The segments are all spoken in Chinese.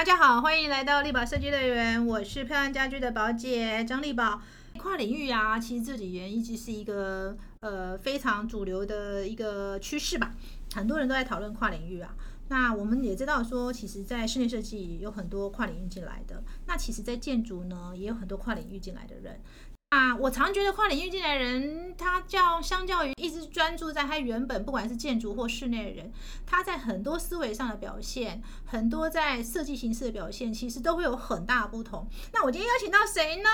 大家好，欢迎来到力宝设计乐园，我是漂亮家居的宝姐张力宝。跨领域啊，其实这几年一直是一个呃非常主流的一个趋势吧，很多人都在讨论跨领域啊。那我们也知道说，其实，在室内设计有很多跨领域进来的，那其实，在建筑呢，也有很多跨领域进来的人。啊，我常觉得跨领域进来人，他较相较于一直专注在他原本不管是建筑或室内的人，他在很多思维上的表现，很多在设计形式的表现，其实都会有很大的不同。那我今天邀请到谁呢？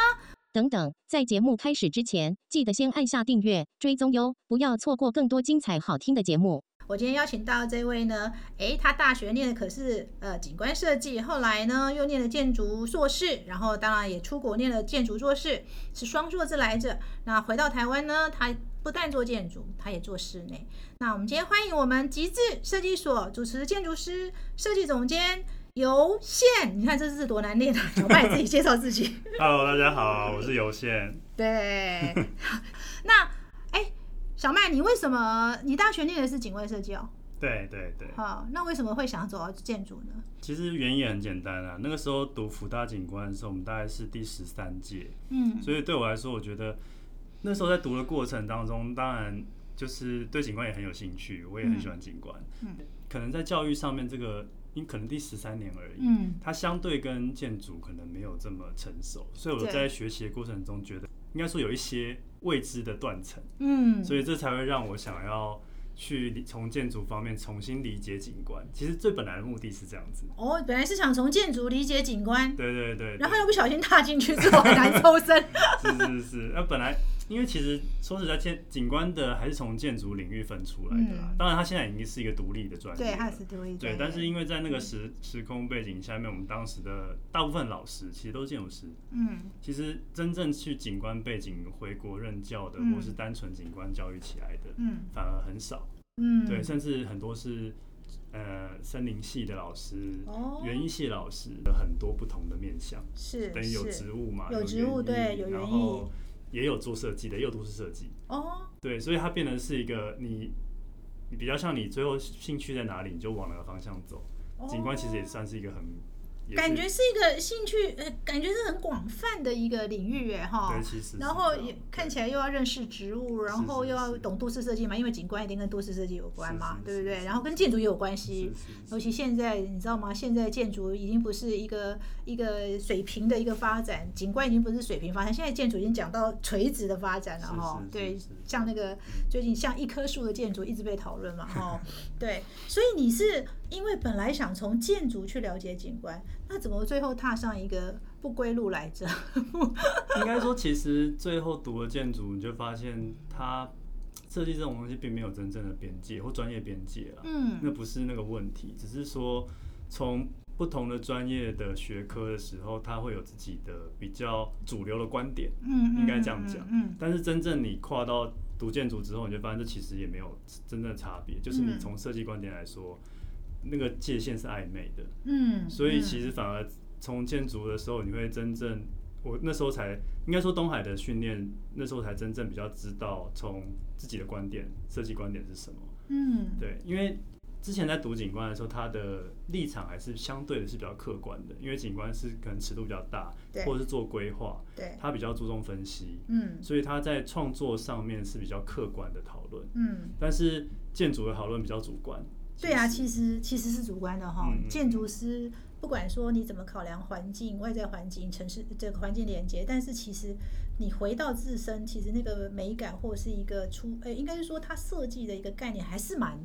等等，在节目开始之前，记得先按下订阅追踪哟，不要错过更多精彩好听的节目。我今天邀请到这位呢，诶，他大学念的可是呃景观设计，后来呢又念了建筑硕士，然后当然也出国念了建筑硕士，是双硕士来着。那回到台湾呢，他不但做建筑，他也做室内。那我们今天欢迎我们极致设计所主持建筑师、设计总监尤宪。你看这字多难念啊！小麦自己介绍自己。Hello，大家好，我是尤宪。对，那哎，小麦，你为什么你大学念的是警卫设计哦？对对对，好，那为什么会想走到建筑呢？其实原因也很简单啊。那个时候读福大景观的时候，我们大概是第十三届，嗯所以对我来说，我觉得那时候在读的过程当中，当然就是对景观也很有兴趣，我也很喜欢景观。嗯可能在教育上面，这个因可能第十三年而已，嗯它相对跟建筑可能没有这么成熟，所以我在学习的过程中，觉得应该说有一些未知的断层。嗯，所以这才会让我想要去从建筑方面重新理解景观。其实最本来的目的是这样子。哦，本来是想从建筑理解景观，对对对，然后又不小心踏进去之后很难抽身。是是是。那本来因为其实说实在，建景观的还是从建筑领域分出来的啦。嗯当然，它现在已经是一个独立的专业了。对，它是独立对，但是因为在那个时时空背景下面，我们当时的大部分老师其实都是建筑师。嗯其实真正去景观背景回国任教的，嗯或是单纯景观教育起来的，嗯反而很少。嗯，对，甚至很多是呃森林系的老师、哦园艺系老师的很多不同的面向，是等于有植物嘛，有植物对有园然后也有做设计的，也有都市设计，哦，对，所以它变成是一个你你比较像你最后兴趣在哪里，你就往哪个方向走。景观其实也算是一个很感觉是一个兴趣，呃，感觉是很广泛的一个领域，哎哈对，。其实然后也看起来又要认识植物，然后又要懂都市设计嘛，因为景观一定跟都市设计有关嘛，对不对？然后跟建筑也有关系尤其现在你知道吗？现在建筑已经不是一个一个水平的一个发展，景观已经不是水平发展，现在建筑已经讲到垂直的发展了哈。是对像那个最近像一棵树的建筑一直被讨论嘛哈。对，所以你是因为本来想从建筑去了解景观，那怎么最后踏上一个不归路来着？应该说，其实最后读了建筑，你就发现它设计这种东西并没有真正的边界或专业边界了。嗯那不是那个问题，只是说从不同的专业的学科的时候，它会有自己的比较主流的观点，嗯，应该这样讲。嗯但是真正你跨到读建筑之后，你就发现这其实也没有真正的差别，就是你嗯从设计观点来说，那个界限是暧昧的。嗯，所以嗯其实反而从建筑的时候，你会真正，我那时候才应该说东海的训练，那时候才真正比较知道从自己的观点、设计观点是什么。嗯对，因为之前在读景观的时候，他的立场还是相对的是比较客观的，因为景观是可能尺度比较大对，或者是做规划，对，他比较注重分析，嗯所以他在创作上面是比较客观的讨论。嗯。但是建筑的讨论比较主观。对啊，其实。其实是主观的哈。建筑师不管说你怎么考量环境、外在环境、城市这个环境连接，但是其实你回到自身，其实那个美感或是一个出，呃，应该是说它设计的一个概念还是蛮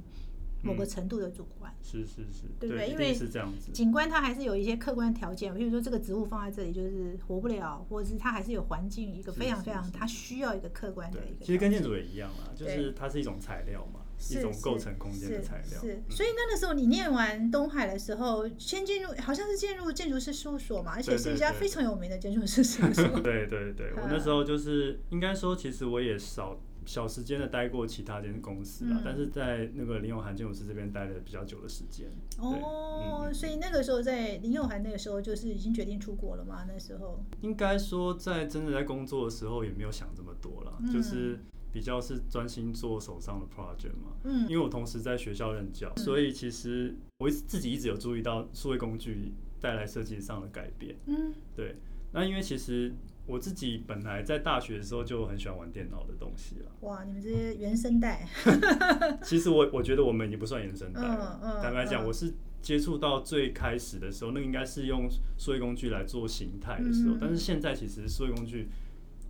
某个嗯程度的主观。是是是，对不对？因为是这样子。景观它还是有一些客观条件，比如说这个植物放在这里就是活不了，或者是它还是有环境一个非常非常它需要一个客观的一个其实跟建筑也一样啦，就是它是一种材料嘛，一种构成空间的材料。是，嗯所以那个时候你念完东海的时候，先进入好像是进入建筑师事务所嘛，而且是一家非常有名的建筑师事务所。对对对，我那时候就是应该说，其实我也少小时间的待过其他间公司啦，嗯但是在那个林永涵建筑师这边待了比较久的时间。哦，嗯所以那个时候在林永涵那个时候就是已经决定出国了嘛？那时候，应该说在真的在工作的时候也没有想这么多了，嗯就是比较是专心做手上的 project 嘛。嗯因为我同时在学校任教，所以其实我一自己一直有注意到数位工具带来设计上的改变。嗯对，那因为其实我自己本来在大学的时候就很喜欢玩电脑的东西了。哇，你们这些原生代，其实我我觉得我们已经不算原生代了。嗯嗯坦白讲，嗯我是接触到最开始的时候，那个应该是用数位工具来做形态的时候，但是现在其实数位工具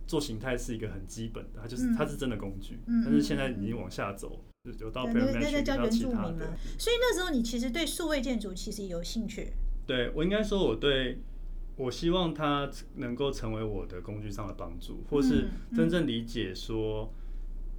做形态是一个很基本的，它就是、嗯它是真的工具，嗯但是现在已经往下走，就有到对 p r 那 a 个 m 那个叫 a 到原其他的住民嘛。。所以那时候你其实对数位建筑其实有兴趣。对我应该说，我对我希望它能够成为我的工具上的帮助，或是嗯真正理解说，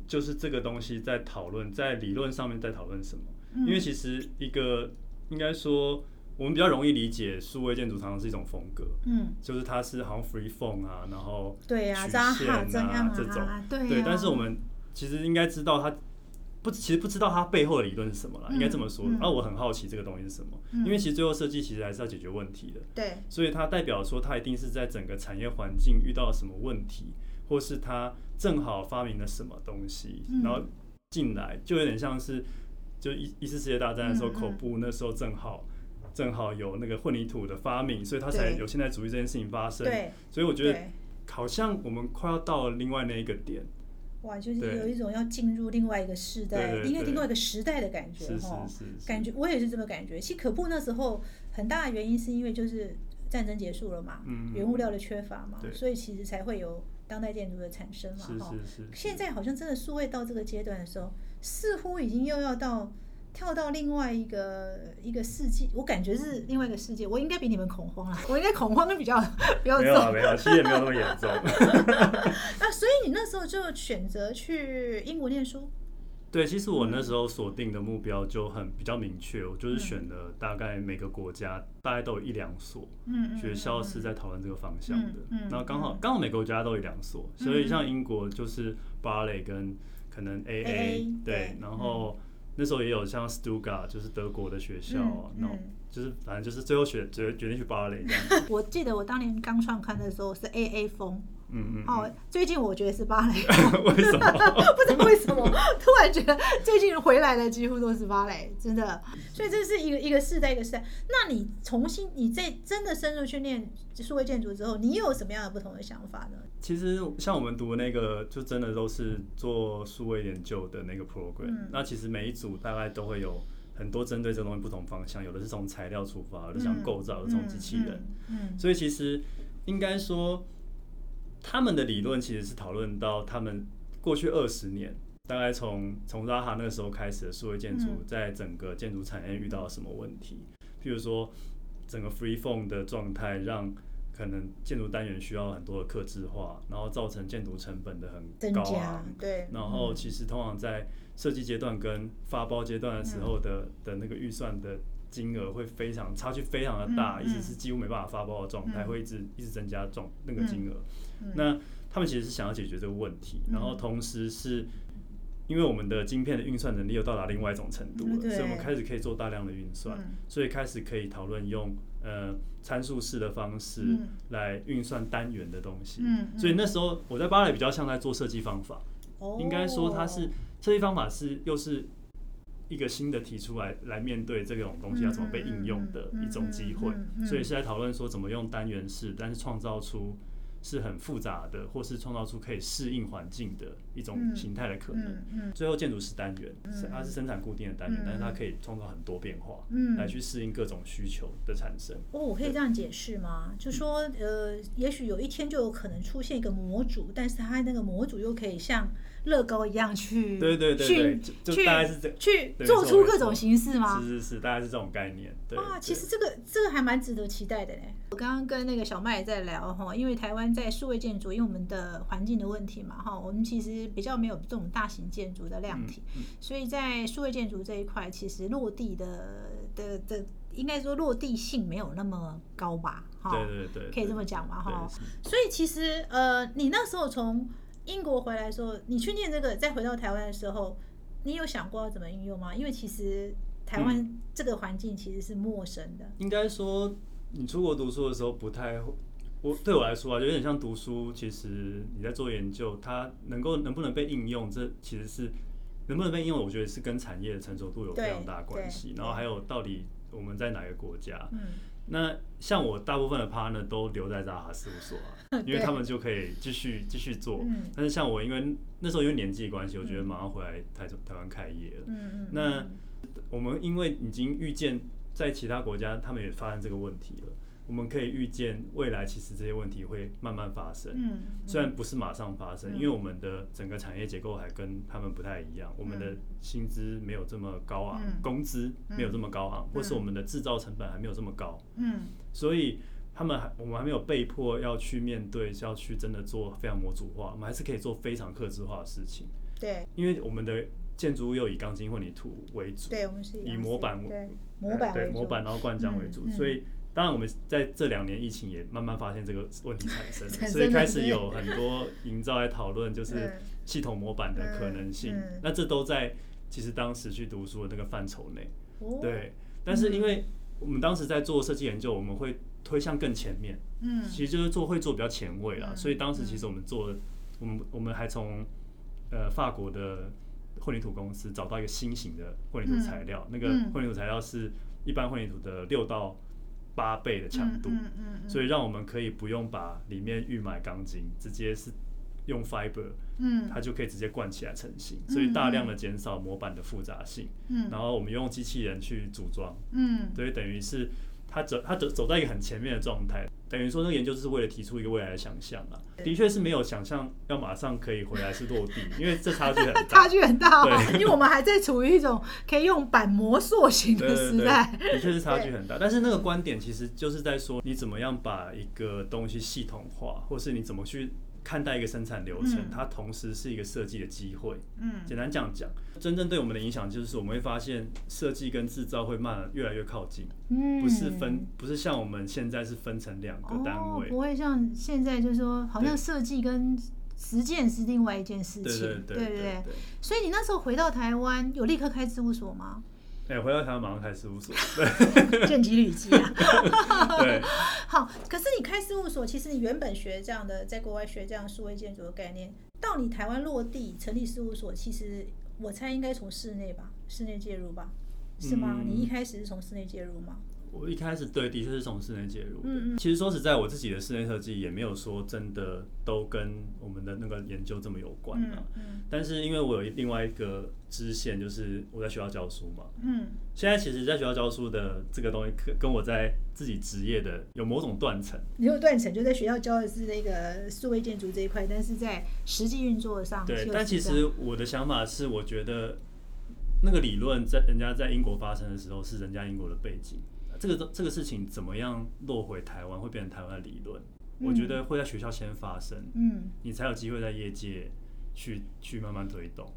就是这个东西在讨论，在理论上面在讨论什么。嗯因为其实一个应该说，我们比较容易理解数位建筑常常是一种风格，嗯，就是它是好像 free form 啊，然后对啊，曲扎线哈这样啊这种，啊，对但是我们其实应该知道它不，其实不知道它背后的理论是什么啦，嗯应该这么说。嗯。啊，我很好奇这个东西是什么，嗯。因为其实最后设计其实还是要解决问题的，对，所以它代表说它一定是在整个产业环境遇到了什么问题，或是它正好发明了什么东西，嗯。然后进来，就有点像是就一一次世界大战的时候，口部那时候正好。正好有那个混凝土的发明，所以它才有现代主义这件事情发生。对，所以我觉得，好像我们快要到了另外那一个点，哇，就是有一种要进入另外一个时代，应该另外一个时代的感觉是是哈。是是，感觉我也是这么感觉。其实可布那时候很大的原因是因为就是战争结束了嘛，嗯原物料的缺乏嘛，所以其实才会有当代建筑的产生嘛，是哈。是是，现在好像真的数位到这个阶段的时候，似乎已经又要到跳到另外一个一个世界，我感觉是另外一个世界。我应该比你们恐慌了，我应该恐慌比较 比较没有啊重。没有，其实也没有那么严重。那，所以你那时候就选择去英国念书。对，其实我那时候锁定的目标就很比较明确，我就是嗯选了大概每个国家大概都有一两所嗯嗯学校是在讨论这个方向的嗯嗯，然后刚好嗯刚好每个国家都有一两所，嗯所以像英国就是芭蕾跟可能 AA 对，然后那时候也有像 Stuttgart 就是德国的学校嗯，种嗯。就是反正就是最后选决决定去芭蕾这样，我记得我当年刚创刊的时候是 A A 风，嗯嗯，哦，最近我觉得是芭蕾，嗯为什么？不知道为什么，突然觉得最近回来的几乎都是芭蕾，真的。所以这是一个一个世代一个世代。那你重新你在真的深入训练数位建筑之后，你有什么样的不同的想法呢？其实像我们读的那个，就真的都是做数位研究的那个 program、嗯那其实每一组大概都会有很多针对这个东西不同方向，有的是从材料出发，有的是从构造，有的是从机器人。嗯，嗯所以其实应该说，他们的理论其实是讨论到他们过去二十年，大概从从拉哈那个时候开始的数位建筑嗯，在整个建筑产业遇到了什么问题？譬如说，整个 free form 的状态让可能建筑单元需要很多的克制化，然后造成建筑成本的很高啊。对，然后嗯其实通常在设计阶段跟发包阶段的时候的、的那个预算的金额会非常差距非常的大，嗯一直是几乎没办法发包的状态，嗯。会一直一直增加状那个金额。嗯。那他们其实是想要解决这个问题，然后嗯同时是。因为我们的晶片的运算能力又到达另外一种程度了，嗯所以我们开始可以做大量的运算，嗯。所以开始可以讨论用呃参数式的方式嗯。来运算单元的东西。嗯嗯。所以那时候我在芭蕾比较像在做设计方法，哦。应该说它是设计方法是又是一个新的提出来来面对这种东西要怎么被应用的一种机会。所以是在讨论说怎么用单元式，但是创造出是很复杂的，或是创造出可以适应环境的一种嗯形态的可能。嗯嗯最后建筑是单元，是它是生产固定的单元嗯，但是它可以创造很多变化，嗯来去适应各种需求的产生。哦，我可以这样解释吗？就说呃，也许有一天就有可能出现一个模组，但是它那个模组又可以像乐高一样去对对对去大概是这去做出各种形式吗？是是是，大概是这种概念。对，哇，其实这个这个还蛮值得期待的嘞。我刚刚跟那个小麦也在聊哈，因为台湾在数位建筑，因为我们的环境的问题嘛哈，我们其实比较没有这种大型建筑的量体，嗯所以在数位建筑这一块，其实落地的的的，应该说落地性没有那么高吧？哈，对对对，可以这么讲嘛哈。所以其实呃，你那时候从英国回来的时候，你去念这个，再回到台湾的时候，你有想过要怎么运用吗？因为其实台湾嗯这个环境其实是陌生的。应该说，你出国读书的时候不太会，我对我来说啊，就有点像读书。其实你在做研究，它能够能不能被应用，这其实是能不能被应用，我觉得是跟产业的成熟度有非常大的关系。然后还有到底我们在哪个国家，嗯那像我大部分的 partner 都留在扎哈事务所啊，因为他们就可以继续继续做。嗯但是像我，因为那时候因为年纪的关系，我觉得马上回来台台湾开业了。嗯嗯，那我们因为已经预见在其他国家，他们也发生这个问题了，我们可以预见未来其实这些问题会慢慢发生。嗯，虽然不是马上发生，嗯。因为我们的整个产业结构还跟他们不太一样，我们的薪资没有这么高昂，嗯。工资没有这么高昂，或是我们的制造成本还没有这么高，嗯。所以他们还我们还没有被迫要去面对，要去真的做非常模组化，我们还是可以做非常克制化的事情，对。因为我们的建筑物又以钢筋混凝土为主，对，我们是以模板对模板为主对模板，然后灌浆为主，嗯嗯。所以当然我们在这两年疫情也慢慢发现这个问题产生了，所以开始有很多营造来讨论就是嗯系统模板的可能性，嗯嗯。那这都在其实当时去读书的那个范畴内，哦，对，但是因为我们当时在做设计研究，我们会推向更前面，嗯。其实就是做会做比较前卫啦，嗯所以当时其实我们做，我们我们还从呃法国的混凝土公司找到一个新型的混凝土材料，那个嗯。混凝土材料是一般混凝土的六到八倍的强度，嗯嗯嗯，所以让我们可以不用把里面预埋钢筋，直接是用 fiber，嗯。它就可以直接灌起来成型，所以大量的减少模板的复杂性，嗯。然后我们用机器人去组装，嗯。所以等于是它走它走走在一个很前面的状态，等于说那个研究是为了提出一个未来的想象啊，的确是没有想象要马上可以回来是落地，因为这差距很 差。距很大哦，对因为我们还在处于一种可以用板模塑形的时代。的确是差距很大。但是那个观点其实就是在说，你怎么样把一个东西系统化，或是你怎么去看待一个生产流程，嗯它同时是一个设计的机会。嗯简单这样讲，真正对我们的影响就是我们会发现设计跟制造会慢越来越靠近，嗯不是分，不是像我们现在是分成两个单位哦，。不会像现在就是说，好像对设计跟实践是另外一件事情，对对对。所以你那时候回到台湾，有立刻开事务所吗？哎、回到台湾马上开事务所，对见机履机啊！对，好，可是你开事务所，其实你原本学这样的，在国外学这样数位建筑的概念，到你台湾落地成立事务所，其实我猜应该从室内吧，室内介入吧，是吗？嗯你一开始是从室内介入吗？我一开始对的确是从室内介入的。嗯嗯其实说实在，我自己的室内设计也没有说真的都跟我们的那个研究这么有关嗯啊。嗯但是因为我有另外一个支线，就是我在学校教书嘛。嗯现在其实，在学校教书的这个东西，跟跟我在自己职业的有某种断层。你有断层，就在学校教的是那个数位建筑这一块，但是在实际运作上，对，但其实我的想法是，我觉得那个理论在人家在英国发生的时候，是人家英国的背景。这个这个事情怎么样落回台湾，会变成台湾的理论？我觉得会在学校先发生，嗯你才有机会在业界去去慢慢推动。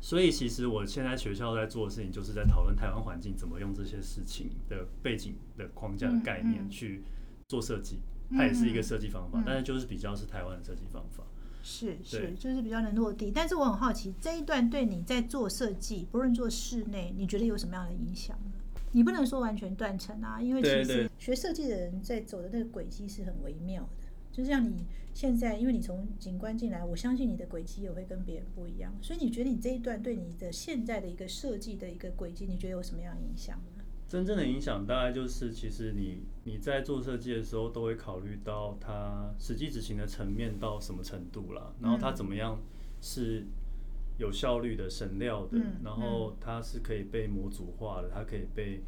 所以其实我现在学校在做的事情，就是在讨论台湾环境怎么用这些事情的背景的框架的概念去做设计，嗯它也是一个设计方法嗯，但是就是比较是台湾的设计方法。是是，就是比较能落地。但是我很好奇，这一段对你在做设计，不论做室内，你觉得有什么样的影响呢？你不能说完全断层啊，因为其实学设计的人在走的那个轨迹是很微妙的。就像你现在，因为你从景观进来，我相信你的轨迹也会跟别人不一样。所以你觉得你这一段对你的现在的一个设计的一个轨迹，你觉得有什么样的影响呢？真正的影响大概就是，其实你你在做设计的时候，都会考虑到它实际执行的层面到什么程度了，然后它怎么样是有效率的、省料的，嗯然后它是可以被模组化的，它可以被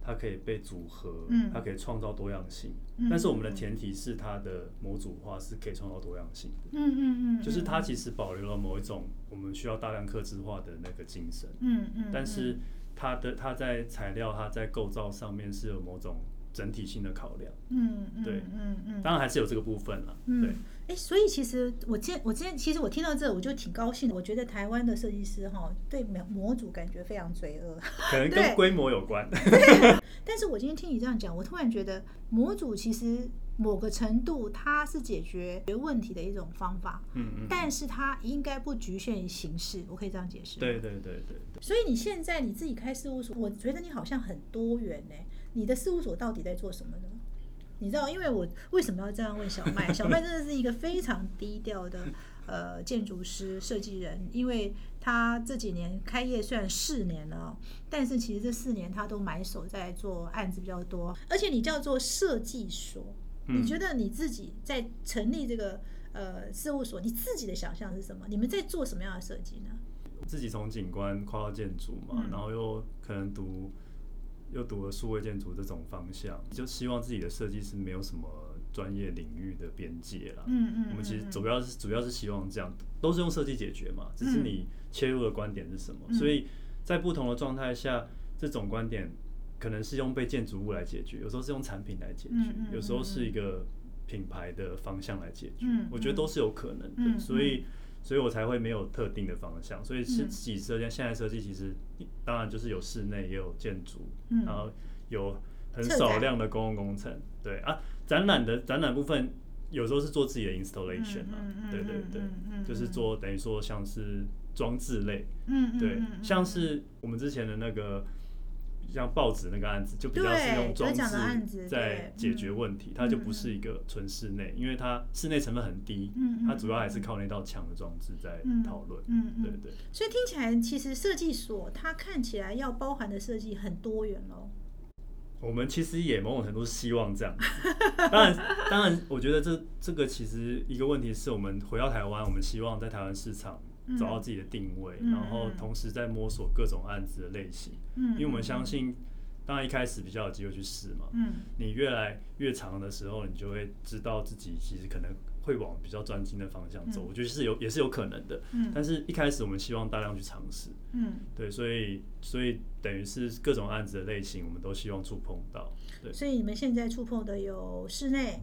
它可以被组合，嗯。它可以创造多样性。嗯但是我们的前提是它的模组化是可以创造多样性的，嗯嗯嗯，就是它其实保留了某一种我们需要大量克制化的那个精神。嗯嗯，但是它的它在材料、它在构造上面是有某种整体性的考量，嗯嗯对嗯嗯，当然还是有这个部分了。嗯对，哎，所以其实我今天我今天其实我听到这我就挺高兴的。我觉得台湾的设计师哈对模模组感觉非常罪恶，可能跟规模有关。但是我今天听你这样讲，我突然觉得模组其实某个程度它是解决问题的一种方法，嗯嗯，但是它应该不局限于形式，我可以这样解释。对对对对对。所以你现在你自己开事务所，我觉得你好像很多元呢。你的事务所到底在做什么呢？你知道，因为我为什么要这样问小麦？小麦真的是一个非常低调的呃建筑师、设计人，因为他这几年开业虽然四年了哦，但是其实这四年他都埋首在做案子比较多，而且你叫做设计所，你觉得你自己在成立这个呃事务所，你自己的想象是什么？你们在做什么样的设计呢？自己从景观跨到建筑嘛，然后又可能读又读了数位建筑这种方向，就希望自己的设计是没有什么专业领域的边界啦。嗯嗯，我们其实主要是主要是希望这样，都是用设计解决嘛，只是你切入的观点是什么。所以在不同的状态下，这种观点可能是用被建筑物来解决，有时候是用产品来解决，有时候是一个品牌的方向来解决。我觉得都是有可能的，所以。所以我才会没有特定的方向，所以是自己设计。现在设计其实当然就是有室内也有建筑，然后有很少量的公共工程。对啊，展览的展览部分有时候是做自己的 installation 啊，对对对，就是做等于说像是装置类，对，像是我们之前的那个。像报纸那个案子，就比较是用装置在解决问题，它就不是一个纯室内，因为它室内成本很低，它主要还是靠那道墙的装置在讨论。嗯嗯，对对。所以听起来，其实设计所它看起来要包含的设计很多元喽。我们其实也某种程度希望这样。当然，当然，我觉得这这个其实一个问题是我们回到台湾，我们希望在台湾市场。找到自己的定位，然后同时在摸索各种案子的类型。嗯，因为我们相信，当然一开始比较有机会去试嘛。嗯，你越来越长的时候，你就会知道自己其实可能会往比较专精的方向走。我觉得是有，也是有可能的。嗯，但是一开始我们希望大量去尝试。嗯，对，所以所以等于是各种案子的类型，我们都希望触碰到。对，所以你们现在触碰的有室内。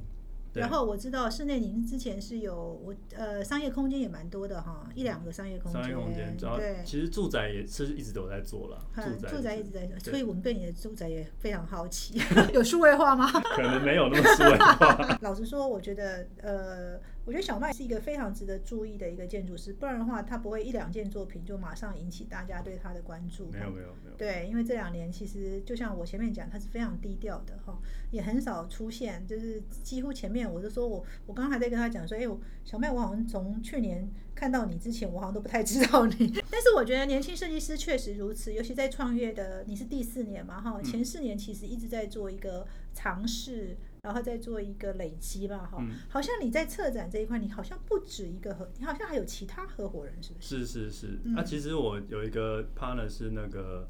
然后我知道室内您之前是有我呃商业空间也蛮多的哈，一两个商业空间。商业空间，对，其实住宅也是一直都在做了。住宅住宅一直在做，所以我们对你的住宅也非常好奇。有数位化吗？可能没有那么数位化。老实说，我觉得呃。我觉得小麦是一个非常值得注意的一个建筑师，不然的话，他不会一两件作品就马上引起大家对他的关注。没有没有没有。对，因为这两年其实就像我前面讲，他是非常低调的哈，也很少出现，就是几乎前面我就说我我刚刚还在跟他讲说，哎，我小麦我好像从去年看到你之前，我好像都不太知道你。但是我觉得年轻设计师确实如此，尤其在创业的，你是第四年嘛哈，前四年其实一直在做一个尝试。然后再做一个累积吧，哈，好像你在策展这一块，你好像不止一个合，你好像还有其他合伙人，是不是？是是是，那其实我有一个 partner 是那个，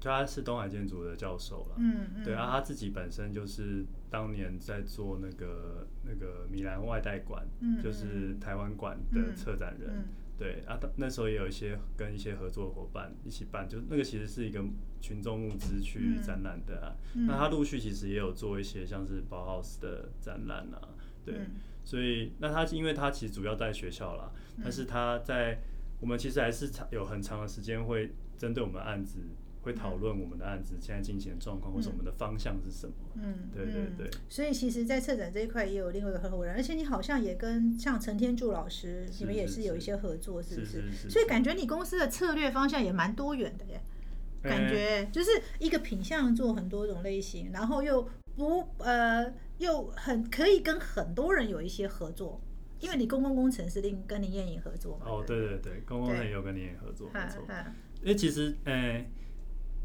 他是东海建筑的教授了，嗯嗯，对啊，他自己本身就是当年在做那个那个米兰外代馆，就是台湾馆的策展人。对啊，那时候也有一些跟一些合作伙伴一起办，就那个其实是一个群众募资去展览的啊。那他陆续其实也有做一些像是包 house 的展览啊，对。所以那他因为他其实主要在学校啦，但是他在我们其实还是长有很长的时间会针对我们案子。会讨论我们的案子现在进行的状况，或者我们的方向是什么？嗯，对对对。所以其实，在策展这一块也有另外一个合伙人，而且你好像也跟像陈天柱老师，你们也是有一些合作，是不是？所以感觉你公司的策略方向也蛮多元的耶。感觉就是一个品相做很多种类型，然后又不呃又很可以跟很多人有一些合作，因为你公共工程是另跟林燕颖合作嘛。哦，对对对，公共工程有跟林燕合作，没错。因为其实，呃。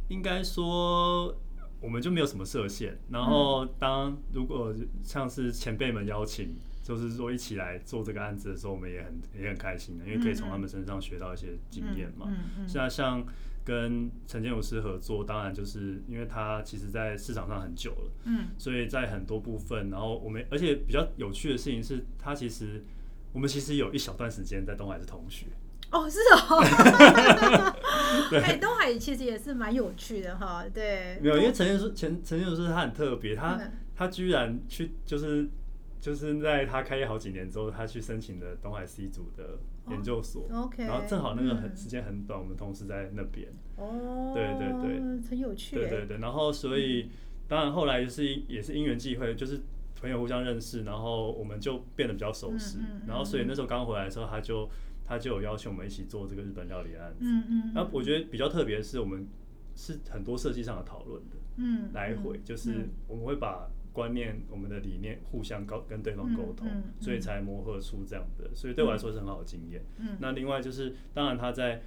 应该说，我们就没有什么设限。然后，当如果像是前辈们邀请，就是说一起来做这个案子的时候，我们也很也很开心的，因为可以从他们身上学到一些经验嘛。像像跟陈建武师合作，当然就是因为他其实在市场上很久了，嗯，所以在很多部分，然后我们而且比较有趣的事情是，他其实我们其实有一小段时间在东海是同学。哦，是哦，哎，东海其实也是蛮有趣的哈，对。没有，因为陈建书陈陈建师他很特别，他他居然去就是就是在他开业好几年之后，他去申请的东海 C 组的研究所，OK，然后正好那个很时间很短，我们同事在那边，哦，对对对，很有趣，对对对，然后所以当然后来就是也是因缘际会，就是朋友互相认识，然后我们就变得比较熟识，然后所以那时候刚回来的时候，他就。他就有邀请我们一起做这个日本料理案子，嗯嗯，然后我觉得比较特别的是，我们是很多设计上的讨论的，嗯，来回就是我们会把观念、我们的理念互相沟跟对方沟通，嗯嗯所以才磨合出这样的。所以对我来说是很好的经验。嗯那另外就是，当然他在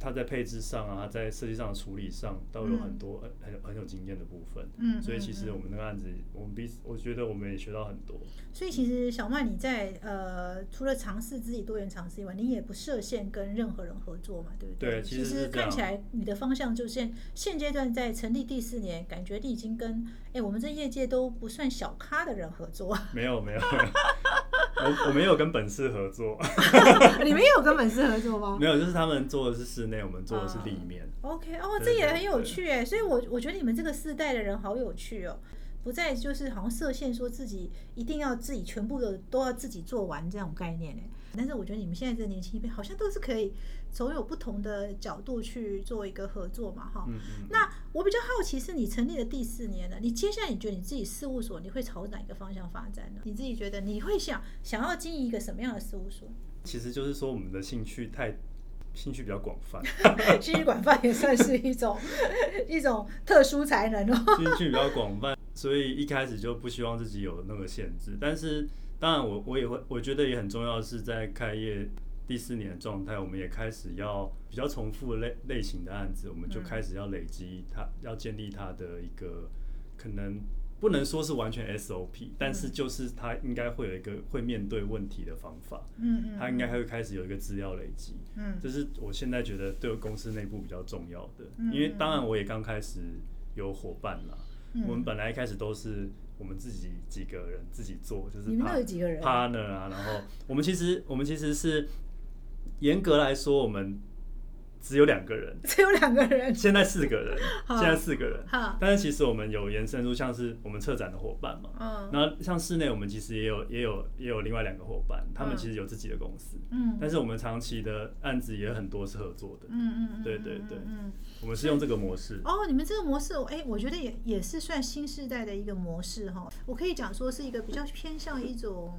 他在配置上啊，他在设计上的处理上都有很多很很有很有经验的部分。嗯。所以其实我们那个案子，我们彼此我觉得我们也学到很多。所以其实小曼你在呃除了尝试自己多元尝试以外，你也不设限跟任何人合作嘛，对不对？对其实看起来你的方向就是现现阶段在成立第四年，感觉你已经跟哎我们这业界都不算小咖的人合作，没 有没有，我我们有跟本市合作，你们也有跟本市合作吗没有，就是他们做的是室内，我们做的是里面。？OK，哦，这也很有趣哎，所以我我觉得你们这个世代的人好有趣哦。不再就是好像设限，说自己一定要自己全部的都要自己做完这种概念哎。但是我觉得你们现在这年轻一辈好像都是可以从有不同的角度去做一个合作嘛，哈。嗯嗯。那我比较好奇是你成立的第四年了，你接下来你觉得你自己事务所你会朝哪一个方向发展呢？你自己觉得你会想想要经营一个什么样的事务所？其实就是说我们的兴趣太兴趣比较广泛，兴趣广泛也算是一种 一种特殊才能哦。兴趣比较广泛，所以一开始就不希望自己有那个限制。但是当然我我也会，我觉得也很重要的是在开业第四年的状态，我们也开始要比较重复类类型的案子，我们就开始要累积它，要建立它的一个可能。不能说是完全 SOP，但是就是它应该会有一个会面对问题的方法，嗯嗯，它应该会开始有一个资料累积，嗯。这是我现在觉得对公司内部比较重要的，嗯因为当然我也刚开始有伙伴啦，嗯。我们本来一开始都是我们自己几个人自己做，就是你们有几个人 partner 啊，然后我们其实我们其实是严格来说我们只有两个人，只有两个人，现在四个人，好。现在四个人，哈，但是其实我们有延伸出像是我们策展的伙伴嘛，嗯。那像室内我们其实也有也有也有另外两个伙伴，他们嗯其实有自己的公司，嗯。但是我们长期的案子也很多是合作的，嗯嗯嗯，对对对。嗯。我们是用这个模式。哦，你们这个模式，哎，我觉得也也是算新时代的一个模式哈。我可以讲说是一个比较偏向一种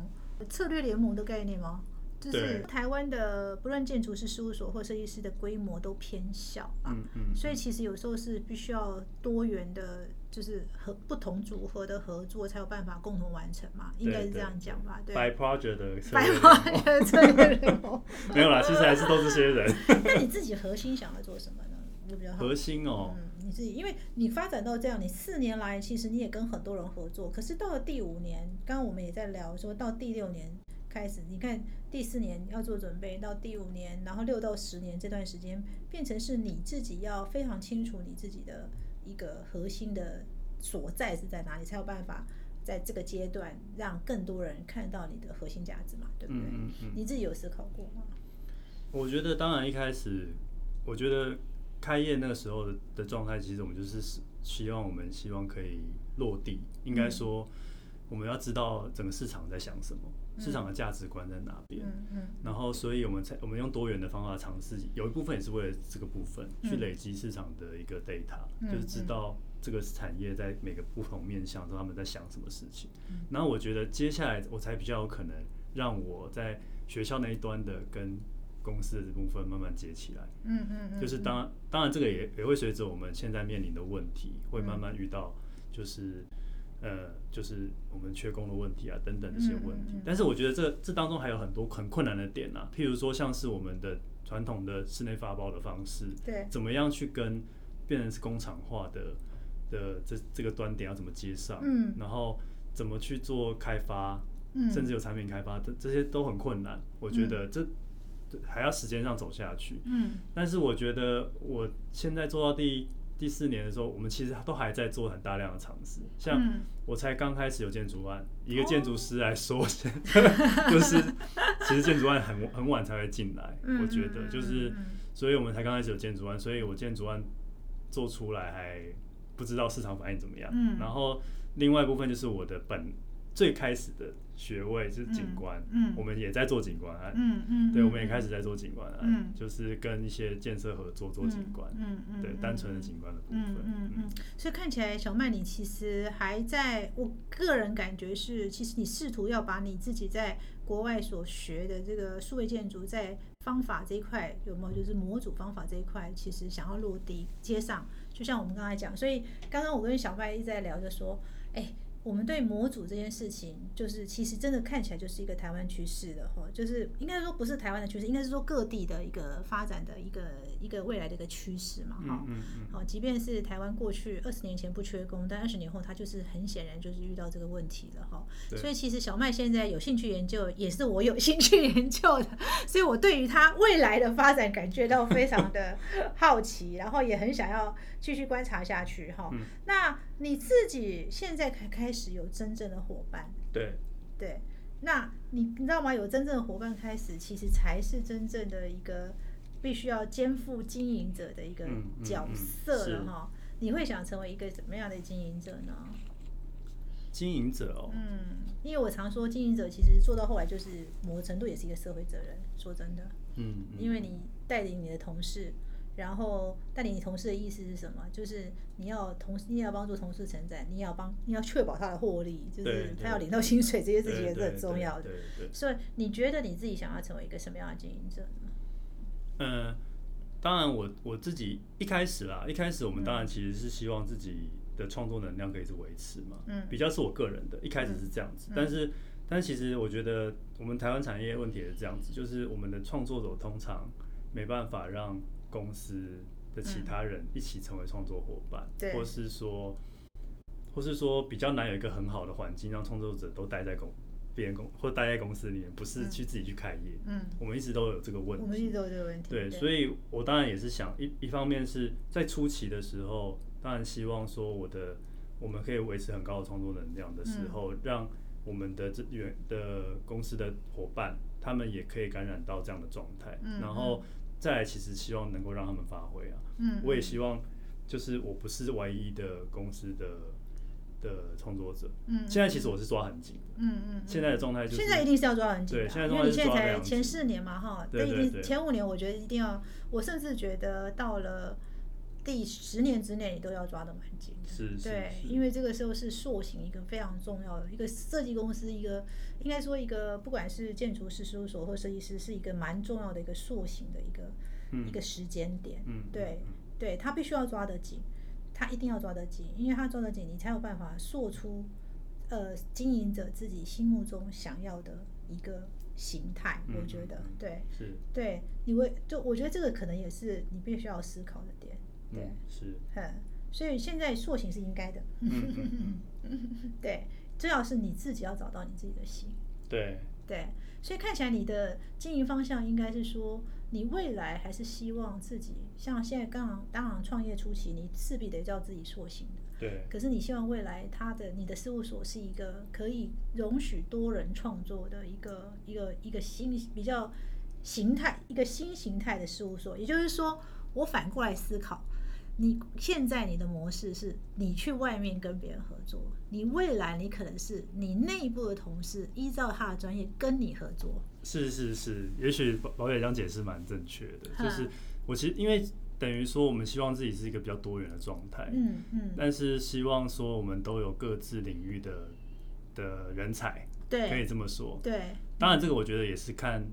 策略联盟的概念吗？就是台湾的不论建筑师事务所或设计师的规模都偏小啊，嗯嗯，所以其实有时候是必须要多元的，就是和不同组合的合作才有办法共同完成嘛，应该是这样讲吧？对。by project 的策略联盟。没有啦，其实还是都这些人。那你自己核心想要做什么呢？我比较好核心哦，嗯，你自己，因为你发展到这样，你四年来其实你也跟很多人合作，可是到了第五年，刚刚我们也在聊说到第六年开始，你看第四年要做准备，到第五年，然后六到十年这段时间，变成是你自己要非常清楚你自己的一个核心的所在是在哪里，才有办法在这个阶段让更多人看到你的核心价值嘛，对不对？嗯嗯嗯你自己有思考过吗？我觉得当然一开始，我觉得开业那个时候的的状态，其实我们就是希希望我们希望可以落地，应该说我们要知道整个市场在想什么，市场的价值观在哪边。嗯嗯然后，所以我们才我们用多元的方法尝试，有一部分也是为了这个部分去嗯累积市场的一个 data，、嗯就是知道这个产业在每个不同面向中他们在想什么事情。嗯。然后我觉得接下来我才比较有可能让我在学校那一端的跟公司的这部分慢慢接起来。嗯嗯嗯，就是当当然这个也也会随着我们现在面临的问题，会慢慢遇到就是。呃，就是我们缺工的问题啊，等等这些问题。嗯嗯嗯但是我觉得这这当中还有很多很困难的点啊，譬如说像是我们的传统的室内发包的方式，对怎么样去跟变成是工厂化的的这这个端点要怎么接上，嗯然后怎么去做开发，嗯甚至有产品开发，这这些都很困难。我觉得这这还要时间上走下去。嗯但是我觉得我现在做到第第四年的时候，我们其实都还在做很大量的尝试。像嗯我才刚开始有建筑案，一个建筑师来说，就是其实建筑案很很晚才会进来，嗯我觉得嗯就是所以我们才刚开始有建筑案，所以我建筑案做出来还不知道市场反应怎么样。嗯然后另外一部分就是我的本最开始的学位是景观，我们也在做景观案，嗯嗯，对，嗯我们也开始在做景观案，嗯。就是跟一些建设合作做景观，嗯嗯，对，嗯。单纯的景观的部分，嗯嗯嗯，所以看起来小麦你其实还在，我个人感觉是，其实你试图要把你自己在国外所学的这个数位建筑在方法这一块有没有，就是模组方法这一块，其实想要落地接上，就像我们刚才讲，所以刚刚我跟小麦一直在聊，着说，哎。我们对模组这件事情，就是其实真的看起来就是一个台湾趋势的哈，就是应该说不是台湾的趋势，应该是说各地的一个发展的一个一个未来的一个趋势嘛哈。嗯嗯好，即便是台湾过去二十年前不缺工，但二十年后它就是很显然就是遇到这个问题了哈。所以其实小麦现在有兴趣研究，也是我有兴趣研究的，所以我对于它未来的发展感觉到非常的 好奇，然后也很想要继续观察下去哈。嗯那你自己现在才开始有真正的伙伴，对，对？那你你知道吗？有真正的伙伴开始，其实才是真正的一个必须要肩负经营者的一个角嗯色了哈。你会想成为一个怎么样的经营者呢？经营者哦，嗯，因为我常说，经营者其实做到后来就是某个程度也是一个社会责任。说真的，嗯，嗯因为你带领你的同事，然后带领你同事的意思是什么？就是你要同事，你也要帮助同事成长，你也要帮，你要确保他的获利，就是他要领到薪水，这些事情也是很重要的。对所以你觉得你自己想要成为一个什么样的经营者呢？嗯，当然我我自己一开始啦，一开始我们当然其实是希望自己的创作能量可以是维持嘛，嗯。比较是我个人的，一开始是这样子，嗯。但是但其实我觉得我们台湾产业问题也是这样子，就是我们的创作者通常没办法让公司的其他人一起成为创作伙伴，或是说或是说比较难有一个很好的环境让创作者都待在公别人公或待在公司里面，不是嗯。去自己去开业，嗯，我们一直都有这个问题，我们一直都有这个问题。对，所以我当然也是想一一方面是在初期的时候，当然希望说我的我们可以维持很高的创作能量的时嗯。候，让我们的这原的公司的伙伴，他们也可以感染到这样的状态，嗯然后再来其实希望能够让他们发挥啊，嗯，我也希望就是我不是唯一的公司的的创作者，嗯，现在其实我是抓很紧的，嗯嗯，嗯。现在的状态就是现在一定是要抓很紧对现在因为你现在才前四年嘛，哈，这一对对。对定前五年我觉得一定要，我甚至觉得到了第十年之内，你都要抓得蛮紧的。是是对，因为这个时候是塑形一个非常重要的一个设计公司，一个应该说一个不管是建筑师事务所或设计师，是一个蛮重要的一个塑形的一个、嗯一个时间点。嗯对嗯对，他必须要抓得紧，他一定要抓得紧，因为他抓得紧，你才有办法塑出呃经营者自己心目中想要的一个形态。我嗯觉得对。是对，你会就我觉得这个可能也是你必须要思考的点，对，嗯是。嗯，所以现在塑形是应该的，嗯 对，最好是你自己要找到你自己的心，对。对，所以看起来你的经营方向应该是说，你未来还是希望自己像现在刚刚当然创业初期，你势必得叫自己塑形的，对，可是你希望未来他的你的事务所是一个可以容许多人创作的一个一个一个新比较形态一个新形态的事务所。也就是说，我反过来思考，你现在你的模式是你去外面跟别人合作，你未来你可能是你内部的同事依照他的专业跟你合作。是是是，也许宝宝姐这样解释蛮正确的，就是我其实因为等于说我们希望自己是一个比较多元的状态，嗯嗯，但是希望说我们都有各自领域的的人才，可以对这么说。对，当然这个我觉得也是看。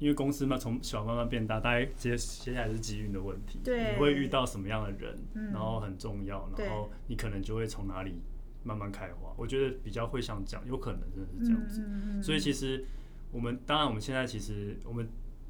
因为公司嘛，从小慢慢变大，大概接接下来是机遇的问题。对你会遇到什么样的人，嗯然后很重要，然后你可能就会从哪里慢慢开花。我觉得比较会像这样，有可能真的是这样子。所以其实我们当然我们现在其实我们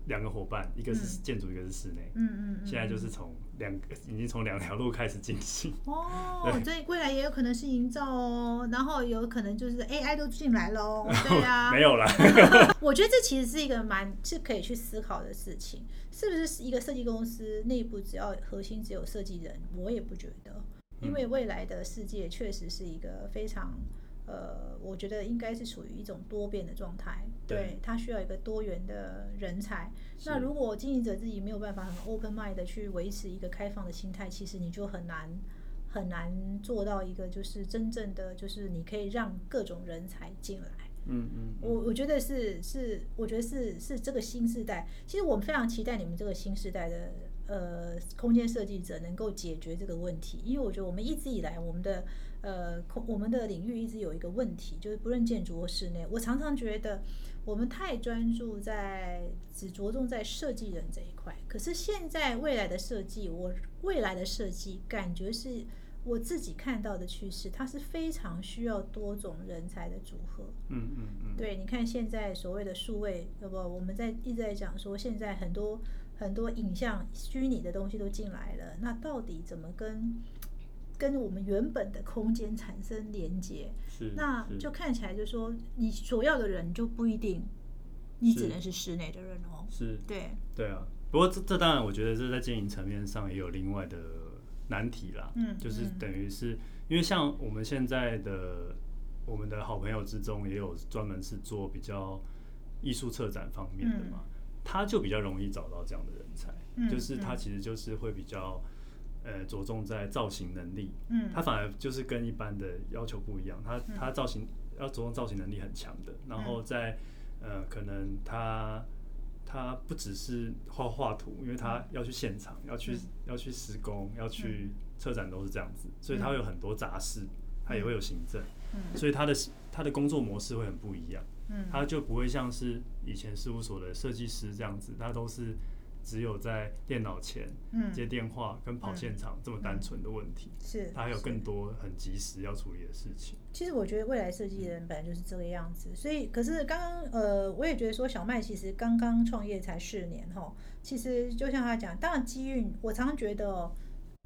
两个伙伴，一个是嗯。建筑，一个是室内，嗯嗯嗯，现在就是从两个已经从两条路开始进行。哦，所以未来也有可能是营造哦，然后有可能就是 AI 都进来喽，对啊，没有啦，我觉得这其实是一个蛮是可以去思考的事情，是不是一个设计公司内部只要核心只有设计人，我也不觉得，因为未来的世界确实是一个非常。呃，我觉得应该是处于一种多变的状态，对对，它需要一个多元的人才。那如果经营者自己没有办法很 open mind 的去维持一个开放的心态，其实你就很难很难做到一个就是真正的就是你可以让各种人才进来。嗯嗯，我我觉得是是，我觉得是是这个新时代。其实我们非常期待你们这个新时代的呃空间设计者能够解决这个问题，因为我觉得我们一直以来我们的呃空我们的领域一直有一个问题，就是不论建筑或室内，我常常觉得我们太专注在只着重在设计人这一块，可是现在未来的设计，我未来的设计感觉是我自己看到的趋势，它是非常需要多种人才的组合。嗯嗯嗯，对，你看现在所谓的数位，要不我们在一直在讲说，现在很多很多影像虚拟的东西都进来了，那到底怎么跟跟我们原本的空间产生连接？是，那就看起来就说，你所要的人就不一定，你只能是室内的人哦。是，对，对啊。不过这这当然，我觉得这在经营层面上也有另外的难题啦。嗯就是嗯等于是因为像我们现在的我们的好朋友之中，也有专门是做比较艺术策展方面的嘛，他就比较容易找到这样的人才，嗯就是他嗯。其实就是会比较。呃，着重在造型能力，嗯。他反而就是跟一般的要求不一样，他他造型要着重造型能力很强的，然后在呃，可能他他不只是画画图，因为他要去现场，要去要去施工，要去车展都是这样子，所以他会有很多杂事，他也会有行政，嗯。所以他的他的工作模式会很不一样，嗯。他就不会像是以前事务所的设计师这样子，他都是只有在电脑前嗯。接电话跟跑现场这么单纯的问题，是，他还有更多很及时要处理的事情。其实我觉得未来设计人本来就是这个样子，所以可是刚刚呃，我也觉得说小麦其实刚刚创业才四年哈，其实就像他讲，当然机运，我常常觉得哦，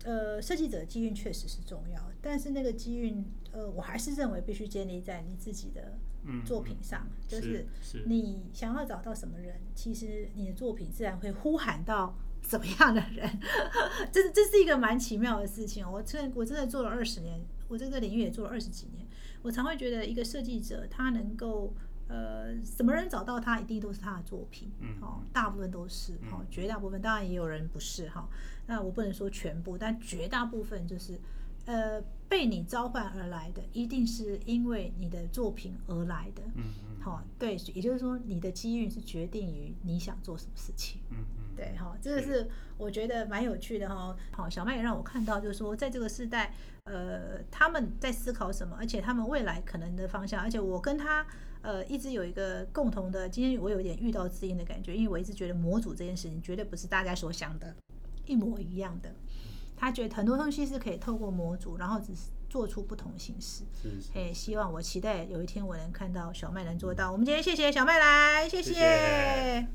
呃，设计者的机运确实是重要，但是那个机运，呃，我还是认为必须建立在你自己的嗯作品上，就是是你想要找到什么人，其实你的作品自然会呼喊到怎么样的人，这这是一个蛮奇妙的事情哦。我真的我真的做了二十年，我这个领域也做了二十几年，我常会觉得一个设计者他能够。呃，什么人找到他，一定都是他的作品，嗯哦，大部分都是，哦嗯，绝大部分，当然也有人不是哈、那我不能说全部，但绝大部分就是，呃，被你召唤而来的，一定是因为你的作品而来的，嗯嗯好、对，也就是说，你的机遇是决定于你想做什么事情。嗯嗯，对，哈、这个是我觉得蛮有趣的哈、好，小麦也让我看到，就是说，在这个时代，呃，他们在思考什么，而且他们未来可能的方向，而且我跟他，呃，一直有一个共同的，今天我有点遇到知音的感觉，因为我一直觉得模组这件事情绝对不是大家所想的一模一样的。他觉得很多东西是可以透过模组然后只是做出不同形式。嗯希望我期待有一天我能看到小麦能做到。我们今天谢谢小麦来谢谢。